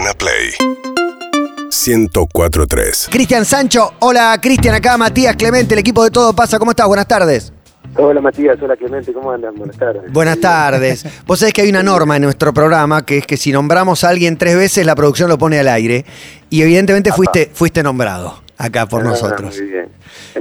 Urbana Play 1043. Cristian Sancho, hola Cristian, acá Matías Clemente, el equipo de Todo Pasa, ¿cómo estás? Buenas tardes. Hola Matías, hola Clemente, ¿cómo andan? Buenas tardes. Buenas tardes. Vos sabés que hay una norma en nuestro programa que es que si nombramos a alguien tres veces, la producción lo pone al aire. Y evidentemente fuiste, fuiste nombrado acá por Ah, nosotros. Muy bien.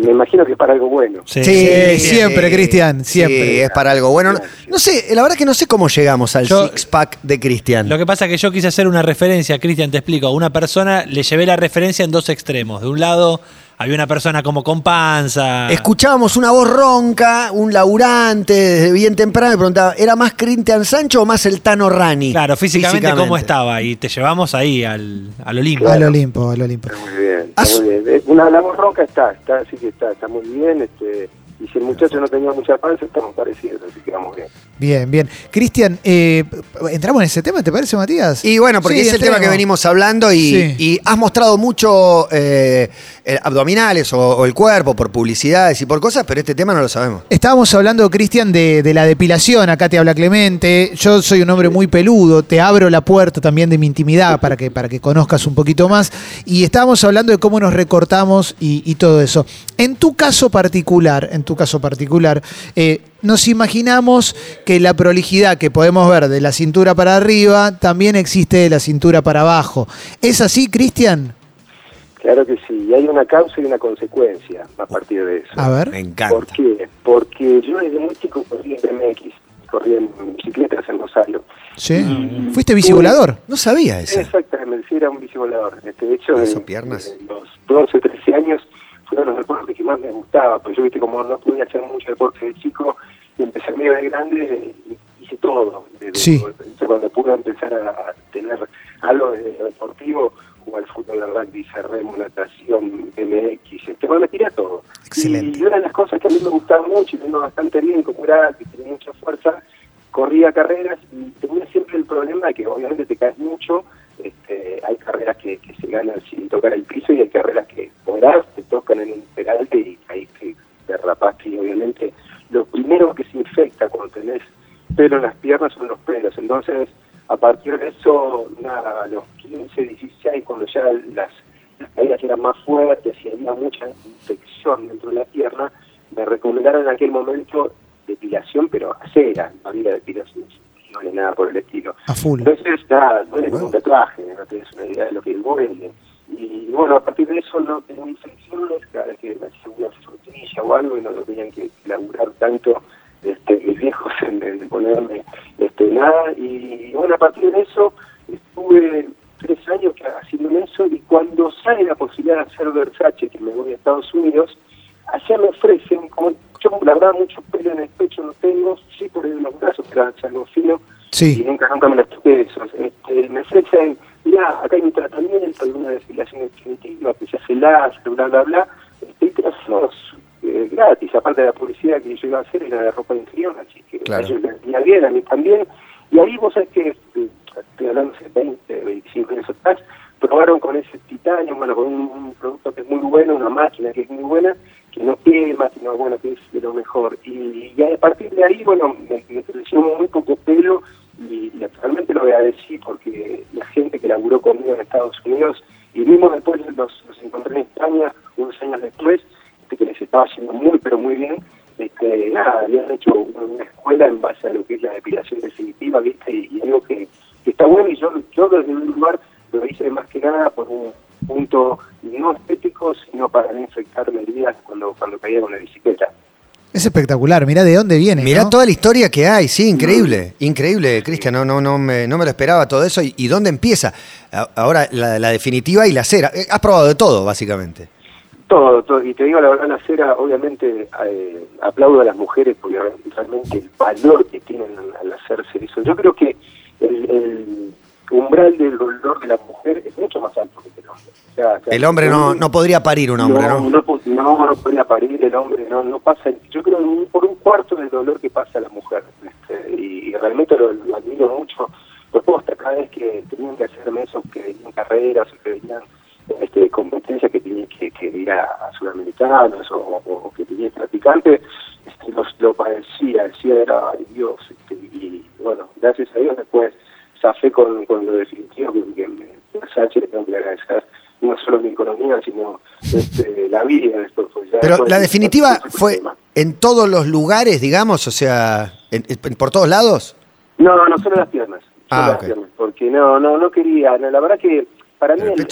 Me imagino que es para algo bueno. Sí, Sí, siempre, sí, Cristian, sí, siempre. es para algo bueno. No, no sé, la verdad que no sé cómo llegamos al Yo- six pack de Cristian. Lo que pasa es que yo quise hacer una referencia, Cristian, te explico. A una persona le llevé la referencia en dos extremos. De un lado, había una persona como con panza. Escuchábamos una voz ronca, un laburante, desde bien temprano, y preguntaba, ¿era más Cristian Sancho o más el Tano Rani? Claro, físicamente, cómo estaba. Y te llevamos ahí al, al Olimpo. Claro. Al Olimpo, al Olimpo. Está muy bien, está As- muy bien. Eh, Una la voz ronca está, está, sí que está, está muy bien. Este, y si el muchacho no tenía mucha panza, estamos parecidos, así que vamos bien. Bien, bien. Cristian, eh, ¿entramos en ese tema, te parece, Matías? Y bueno, porque Sí, es el tema que venimos hablando y, Sí. y has mostrado mucho eh, abdominales o, o el cuerpo por publicidades y por cosas, pero este tema no lo sabemos. Estábamos hablando, Cristian, de, de la depilación. Acá te habla Clemente. Yo soy un hombre muy peludo. Te abro la puerta también de mi intimidad para que, para que conozcas un poquito más. Y estábamos hablando de cómo nos recortamos y, y todo eso. En tu caso particular, en tu caso particular, eh, nos imaginamos que la prolijidad que podemos ver de la cintura para arriba también existe de la cintura para abajo. ¿Es así, Cristian? Claro que sí, y hay una causa y una consecuencia a partir de eso. A ver. Me encanta. ¿Por qué? Porque yo desde muy chico corrí en BMX, corrí en bicicletas en Rosario. ¿Sí? ¿Fuiste bicivolador? No sabía eso. Exactamente, sí, era un bicivolador. Este, de hecho, Eso, en- piernas. en los 12, 13 años fueron los deportes que más me gustaba, pues yo viste como no podía hacer mucho deporte de chico, y empecé medio de grande, eh, hice todo. Desde- Sí. cuando pude empezar a tener algo de deportivo, jugar fútbol, rugby, hice remo, natación, MX, este, bueno, me tiré a todo. Excelente. Y una de las cosas que a mí me gustaba mucho, y me iba bastante bien, como era que tenía mucha fuerza, corría carreras y tenía siempre el problema de que obviamente te caes mucho, este, hay carreras que, que se ganan sin tocar el piso y hay carreras que tocan en un peralte y ahí te derrapaste y obviamente lo primero que se infecta cuando tenés pelo en las piernas son los pelos, entonces a partir de eso, nada, a los 15, 16, cuando ya las, las caídas eran más fuertes y había mucha infección dentro de la pierna, me recomendaron en aquel momento depilación, pero a cera, no había depilación, no ni nada por el estilo. A full. Entonces, nada, duele como un tatuaje, no tenés una idea de lo que duele. Y bueno, a partir de eso no tenía infecciones, cada vez que me hacía una frutilla o algo y no lo tenían que laburar tanto este, mis viejos en, en ponerme este, nada. Y bueno, a partir de eso estuve tres años haciendo eso y cuando sale la posibilidad de hacer Versace, que me voy a Estados Unidos, allá me ofrecen, como yo la verdad mucho pelo en el pecho no tengo, sí por en los brazos, pero algo fino, Sí. y nunca, nunca me las toqué esos. Este, me ofrecen, mira, acá hay un tratamiento, alguna depilación definitiva, que se hace láser, bla, bla, bla, este, y te eh, gratis, aparte de la publicidad que yo iba a hacer era de ropa interior, así que Claro. a ellos les venía bien, a mí también, y ahí vos sabés que, eh, estoy hablando hace 20, 25 años atrás, probaron con ese titanio, bueno, con un, un producto que es muy bueno, una máquina que es muy buena, que no quema, sino bueno, que es de lo mejor. Y, y a partir de ahí, bueno, me, me creció muy poco pelo y, actualmente lo voy a decir porque la gente que laburó conmigo en Estados Unidos y vimos después, los, encontré en España unos años después, este, que les estaba haciendo muy, pero muy bien. Este, nada, habían hecho una, escuela en base a lo que es la depilación definitiva, ¿viste? Y, y algo que, que está bueno y yo, yo desde un lugar lo hice más que nada por un punto no estético, sino para no infectarme heridas cuando, cuando caía con la bicicleta. Es espectacular, mirá de dónde viene. Mirá ¿no? toda la historia que hay, sí, increíble, increíble, Cristian, no, no, no, me, no me lo esperaba todo eso. ¿Y, y dónde empieza? Ahora, la, la definitiva y la cera. Eh, Has probado de todo, básicamente. Todo, todo. Y te digo la verdad, la cera, obviamente, eh, aplaudo a las mujeres porque realmente el valor que tienen al, hacerse eso. Yo creo que el, el umbral del dolor de la mujer es mucho más alto que el hombre. O sea, o sea, El hombre no, no podría parir un hombre, ¿no? No, pu- no, no podría parir el hombre, no, no pasa, yo creo un- por un cuarto del dolor que pasa la mujer. este, y, realmente lo, admiro mucho. Los hasta cada vez que tenían que hacerme eso, que venían carreras o que venían este, competencias que tenían que, que ir a, a sudamericanos o, que tenían practicantes, este, los, lo padecía, decía era "Ay, Dios, este, y bueno, gracias a Dios después zafé con, con lo definitivo que, me, Versace le tengo que agradecer no solo mi economía, sino este, la vida. Pero la definitiva fue en todos los lugares, digamos, o sea, en- en- por todos lados. No, no solo las piernas. Solo Ah, las piernas, porque no, no, no quería. no, la verdad que para mí Pero el el,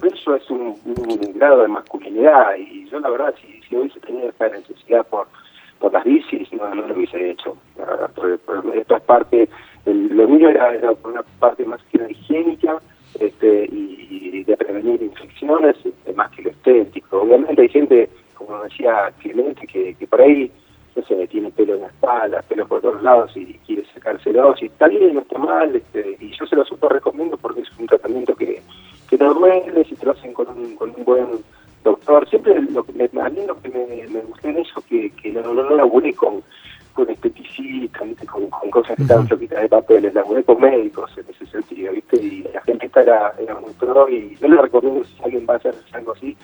pecho es un, un grado de masculinidad y yo la verdad si, si hubiese tenido esta necesidad por por las bicis no, no lo hubiese hecho. La verdad, por- por- esto es parte, el- lo mío era, era una parte más que la higiénica este, y, y de prevenir infecciones este, más que lo estético. Obviamente hay gente, como decía Clemente, que, que por ahí no sé, tiene pelo en la espalda, pelo por todos lados y quiere sacárselos, y está bien, no está mal, este, y yo se lo súper recomiendo porque es un tratamiento que, que no duele, si te lo hacen con un, con un buen doctor. Siempre lo que me, a mí lo que me, me gustó en eso, que, que no, no, no laburé con, con esteticistas, ¿viste? Con, con cosas que estaban floquitas de papeles, laburé con médicos en ese sentido, ¿viste? y la gente esta era, era muy pro, y yo le recomiendo si alguien va a hacer algo así,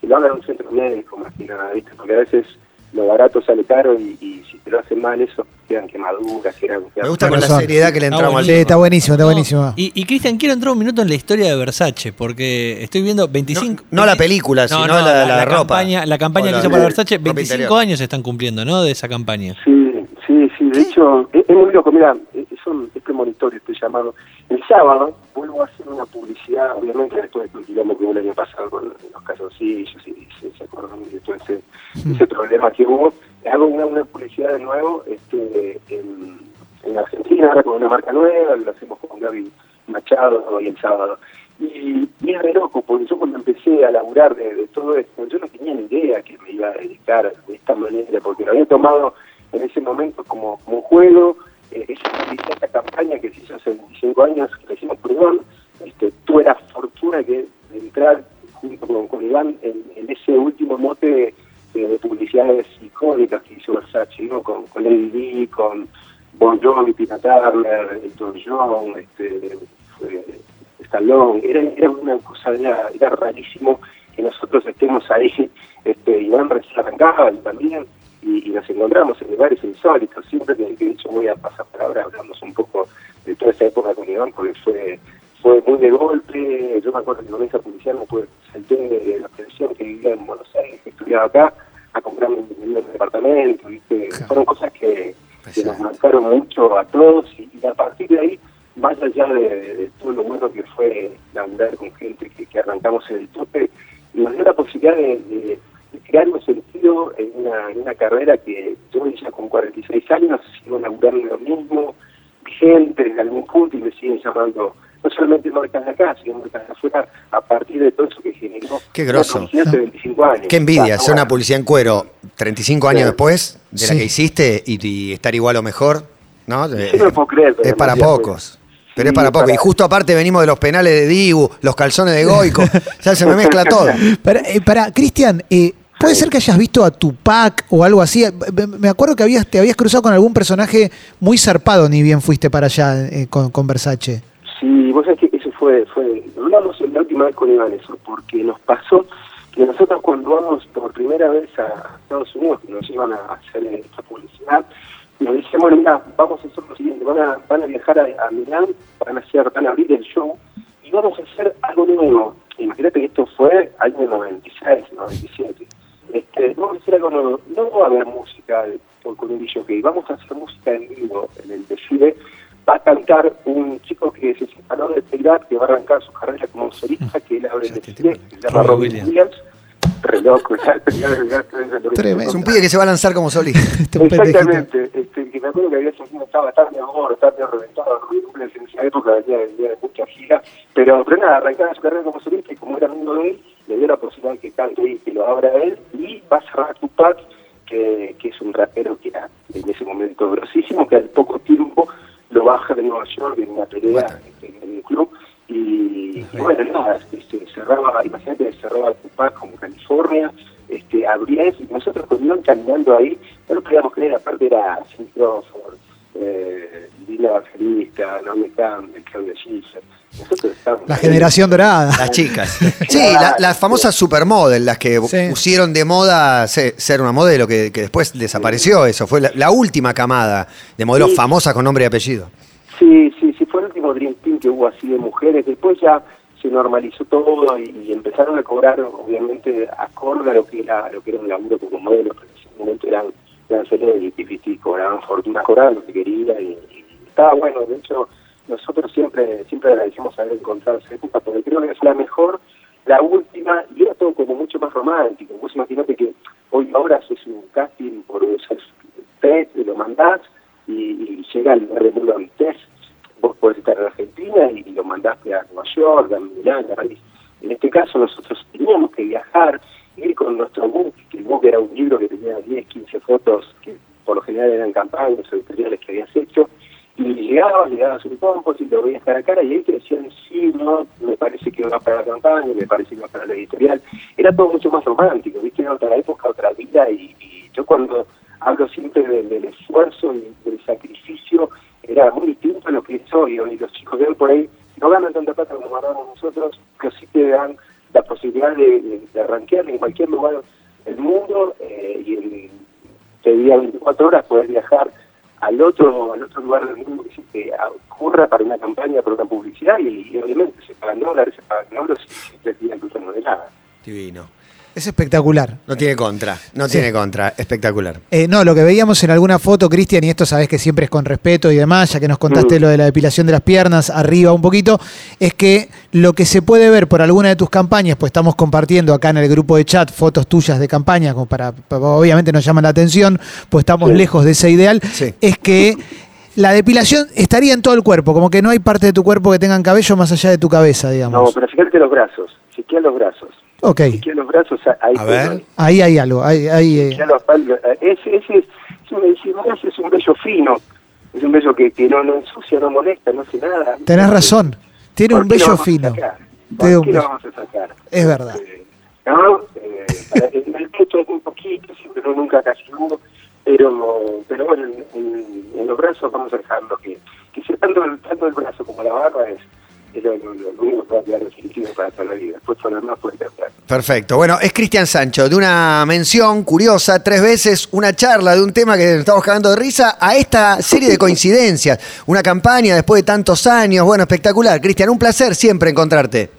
que lo haga en un centro médico más que nada, ¿viste? Porque a veces lo barato sale caro y, y si te lo hacen mal eso, quedan quemaduras, quedan... Me gusta con la razón. seriedad que le Ah, entramos al Sí, está buenísimo, está buenísimo. Y, y Cristian, quiero entrar un minuto en la historia de Versace, porque estoy viendo 25... No- no la película, sino la- la ropa. Campaña, la campaña O que hizo para Versace, ropa 25 interior. años se están cumpliendo, ¿no? De esa campaña. Sí, sí, sí, de hecho, es, es muy loco, mira, es, es un, es premonitorio este llamado. El sábado vuelvo a hacer una publicidad, obviamente después de quilombo que hubo el año pasado con los calzoncillos y se acuerdan de todo ese, ese problema que hubo. Hago una, una publicidad de nuevo este, en, en Argentina, ahora con una marca nueva, lo hacemos con Gaby Machado hoy el sábado. Y, y es re loco, porque yo cuando empecé a laburar de, todo esto, yo no tenía ni idea que me iba a dedicar de esta manera, porque lo había tomado en ese momento como, como juego. Eh, esa, esa campaña que se hizo hace 25 años, que hicimos por este, tuve la fortuna que de entrar junto con, con Iván en, en ese último mote de, de publicidades icónicas que hizo Versace, ¿no? con, con Lady Di, con Bon Jovi, Tina Turner, Elton John, este, fue Stallone, era, era una cosa, era, era rarísimo que nosotros estemos ahí, este, Iván recién arrancaba también, y, nos encontramos en lugares insólitos, siempre que, de hecho voy a pasar por ahora, hablamos un poco de toda esa época con Iván, porque fue fue muy de golpe, yo me acuerdo que con esa publicidad me fue, salté de la televisión que vivía en Buenos Aires, que estudiaba acá, a comprarme un departamento, ¿viste? fueron cosas que, que nos marcaron mucho a todos y, y a partir de ahí, más allá de, de- de todo lo bueno que fue laburar con gente que, que arrancamos en el tope, nos dio la posibilidad de, de- crear un sentido en una, en una carrera que yo ya con 46 años sigo laburando lo mismo, vigente desde algún punto y me siguen llamando no solamente marcas de acá, sino marcas de afuera, a partir de todo eso que generó Qué groso. una publicidad hace 25 años. Qué envidia, hacer una bueno. publicidad en cuero 35 años Sí. después de la Sí. que hiciste y, y estar igual o mejor, ¿no? Eh, Yo no lo puedo creer, pero Es para pocos. Pero es para pocos. Y justo aparte venimos de los penales de Dibu, los calzones de Goico. ya se me mezcla todo. Para, eh, para, Cristian, eh, ¿puede ser que hayas visto a Tupac o algo así? Me- acuerdo que habías, te habías cruzado con algún personaje muy zarpado, ni bien fuiste para allá eh, con, con Versace. Sí, vos sabés que fue, fue, hablamos la última vez con Iván eso, porque nos pasó que nosotros cuando vamos por primera vez a Estados Unidos, que nos iban a hacer esta publicidad, nos decían, bueno, mira, vamos a hacer lo siguiente, van a, van a viajar a, Milán, van a hacer, van a abrir el show, y vamos a hacer algo nuevo. Imagínate que esto fue año 96, 97. Este, vamos a hacer algo nuevo. No va a haber música por, con un que vamos a hacer música en vivo en el desfile. Va a cantar un chico que se separó de Que va a arrancar su carrera como solista, que él abre el desfile, que se llama Robin Williams. Williams. Re loco, ya, ya, ya, ya, ya, Tremendo. Es un pibe que se va a lanzar como solista. Este. Exactamente, este, que me acuerdo que había sentido estaba tan de amor, tan de reventado, Williams en esa época venía, venía de mucha gira, pero, pero nada, arrancaba su carrera como solista y como era amigo de él, le dio la posibilidad de que cante y que lo abra él, y va a cerrar Tupac, que, que es un rapero que era en ese momento grosísimo, que al poco tiempo lo baja de Nueva York en una pelea este, en un club, bueno, nada, este, cerraba, imagínate, cerraba Tupac como California, este, abría eso, y nosotros con Iván caminando ahí, no lo podíamos creer, aparte era Crawford, eh, Lila Evangelista, Naomi Campbell, Claudia Schiffer, nosotros estábamos La ahí. generación dorada. Las chicas. Sí, la- las famosas supermodel, las que Sí. pusieron de moda se- ser una modelo, que, que después desapareció eso. Fue la, la última camada de modelos Sí. famosas con nombre y apellido. Sí, sí, sí, fue el último Dream Team que hubo así de mujeres. Después ya, se normalizó todo y, empezaron a cobrar, obviamente, acorde a lo que era, lo que era un laburo como modelo, porque en ese momento eran, celebrities, ¿viste? y cobraban fortunas, cobraban lo que querían y, y estaba bueno, de hecho, nosotros siempre siempre agradecemos haber encontrado esa época, porque creo que es la mejor, la última, y era todo como mucho más romántico. Vos imaginate que hoy ahora haces un casting por esos test, lo mandás y, y llega al lugar del mundo a test. Vos podés estar en Argentina y, y lo mandaste a Nueva París. En este caso nosotros teníamos que viajar, ir con nuestro book, que el book era un libro que tenía 10, 15 fotos, que por lo general eran campañas editoriales que habías hecho, y llegabas, llegabas un compost y lo veías cara a cara y ahí te decían, sí, no, me parece que va para la campaña, me parece que va para la editorial. Era todo mucho más romántico, ¿viste? Era otra época, otra vida y, y yo cuando hablo siempre del, esfuerzo y del sacrificio, era muy distinto a lo que es hoy. Hoy los chicos de hoy por ahí no ganan tanta plata como ganamos pero sí te dan la posibilidad de, de, arranquear en cualquier lugar del mundo eh, y en, te diría 24 horas poder viajar al otro al otro lugar del mundo que se ocurra para una campaña, para una publicidad y, obviamente se pagan dólares, se pagan euros y se te tus de nada. Divino. Es espectacular. No tiene contra, no Sí. tiene contra, espectacular. Eh, no, lo que veíamos en alguna foto, Cristian, y esto sabes que siempre es con respeto y demás, ya que nos contaste Mm. lo de la depilación de las piernas, arriba un poquito, es que lo que se puede ver por alguna de tus campañas, pues estamos compartiendo acá en el grupo de chat fotos tuyas de campaña, como para, para- obviamente nos llaman la atención, pues estamos Sí. lejos de ese ideal, Sí. es que la depilación estaría en todo el cuerpo, como que no hay parte de tu cuerpo que tengan cabello más allá de tu cabeza, No, digamos. pero fíjate los brazos, chequea los brazos. Ok, Chequea los brazos, ahí A ver. ahí hay algo, ahí, ahí, eh, los palos, eh, ese, ese es, un, ese es un vello fino, es un vello que, que no, no ensucia, no molesta, no hace nada. tenés razón, tiene ¿Por un qué lo vello vamos a fino. ¿Por qué lo vamos a sacar? Es verdad. Eh, no, eh, en el pecho es un poquito, siempre no nunca casi hubo, pero, pero bueno, en, en- en los brazos vamos a dejarlo que, que sea tanto el, tanto el brazo como la barba es, lo, único que para toda la vida. Después lo demás. Perfecto. Bueno, es Cristian Sancho, de una mención curiosa, tres veces, una charla de un tema que nos estamos cagando de risa, a esta serie de coincidencias. Una campaña después de tantos años. Bueno, espectacular. Cristian, un placer siempre encontrarte.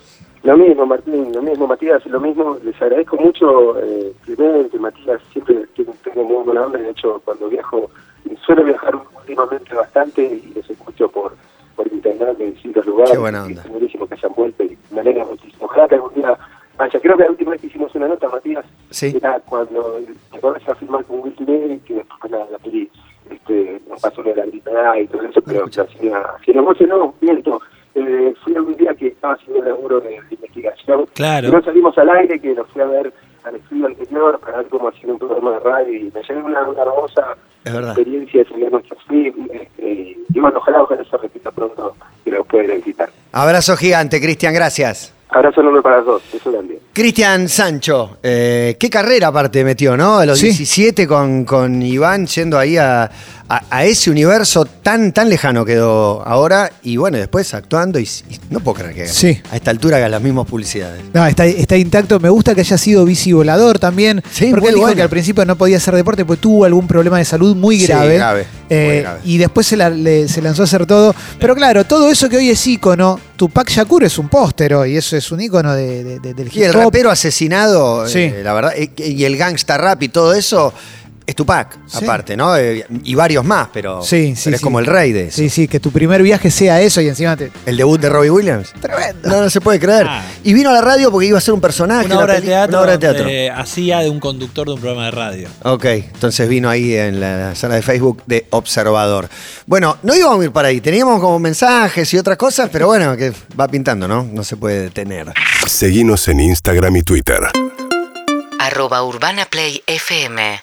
Lo mismo, Martín, lo mismo, Matías, lo mismo. Les agradezco mucho, eh, Clemente, Matías, siempre tengo, tengo muy buena onda. De hecho, cuando viajo, suelo viajar últimamente bastante y Qué buena onda. Es buenísimo que hayan vuelto y me alegra muchísimo. Ojalá que algún día vaya. Creo que la última vez que hicimos una nota, Matías, Sí. era cuando te acordás a filmar con Will Smith, que después la, la peli este, nos pasó la gritada y todo eso, pero escuché. si no, si no, no, miento. Eh, fui algún día que estaba haciendo el laburo de, de investigación. Claro. Y no salimos al aire, que lo fui a ver al estudio anterior para ver cómo hacían un programa de radio y me llevé una, una hermosa experiencia de salir nuestros films. Este, y bueno, ojalá, ojalá se repita pronto que lo puedan visitar. Abrazo gigante, Cristian, gracias. Abrazo enorme para los dos, eso también. Cristian Sancho, eh, qué carrera aparte metió, ¿no? A los Sí. 17 con, con Iván yendo ahí a, a- a ese universo tan, tan lejano quedó ahora y bueno, después actuando y, y no puedo creer que Sí. a esta altura haga las mismas publicidades. No, está, está intacto. Me gusta que haya sido bicivolador también. Sí, porque él dijo bueno. que al principio no podía hacer deporte porque tuvo algún problema de salud muy Sí, grave. grave, Eh, muy grave. Y después se, la- le- se lanzó a hacer todo. Pero claro, todo eso que hoy es ícono, Tupac Shakur es un póster hoy. Eso es un ícono de, de- de- del Y el hip hop. rapero asesinado, Sí. eh, la verdad, y el gangsta rap y todo eso, es Tupac, Sí. aparte, ¿no? Eh, y varios más, pero, Sí, sí, pero es sí. como el rey de eso. Sí, sí, que tu primer viaje sea eso y encima te. El debut de Robbie Williams. Tremendo. No, no se puede creer. Ah. Y vino a la radio porque iba a ser un personaje. Una obra de teatro, Una obra de teatro. donde hacía de un conductor de un programa de radio. Ok, entonces vino ahí en la sala de Facebook de Observador. Bueno, no íbamos a ir para ahí, teníamos como mensajes y otras cosas, pero bueno, que va pintando, ¿no? No se puede detener. Seguinos en Instagram y Twitter. arroba Urbana Play FM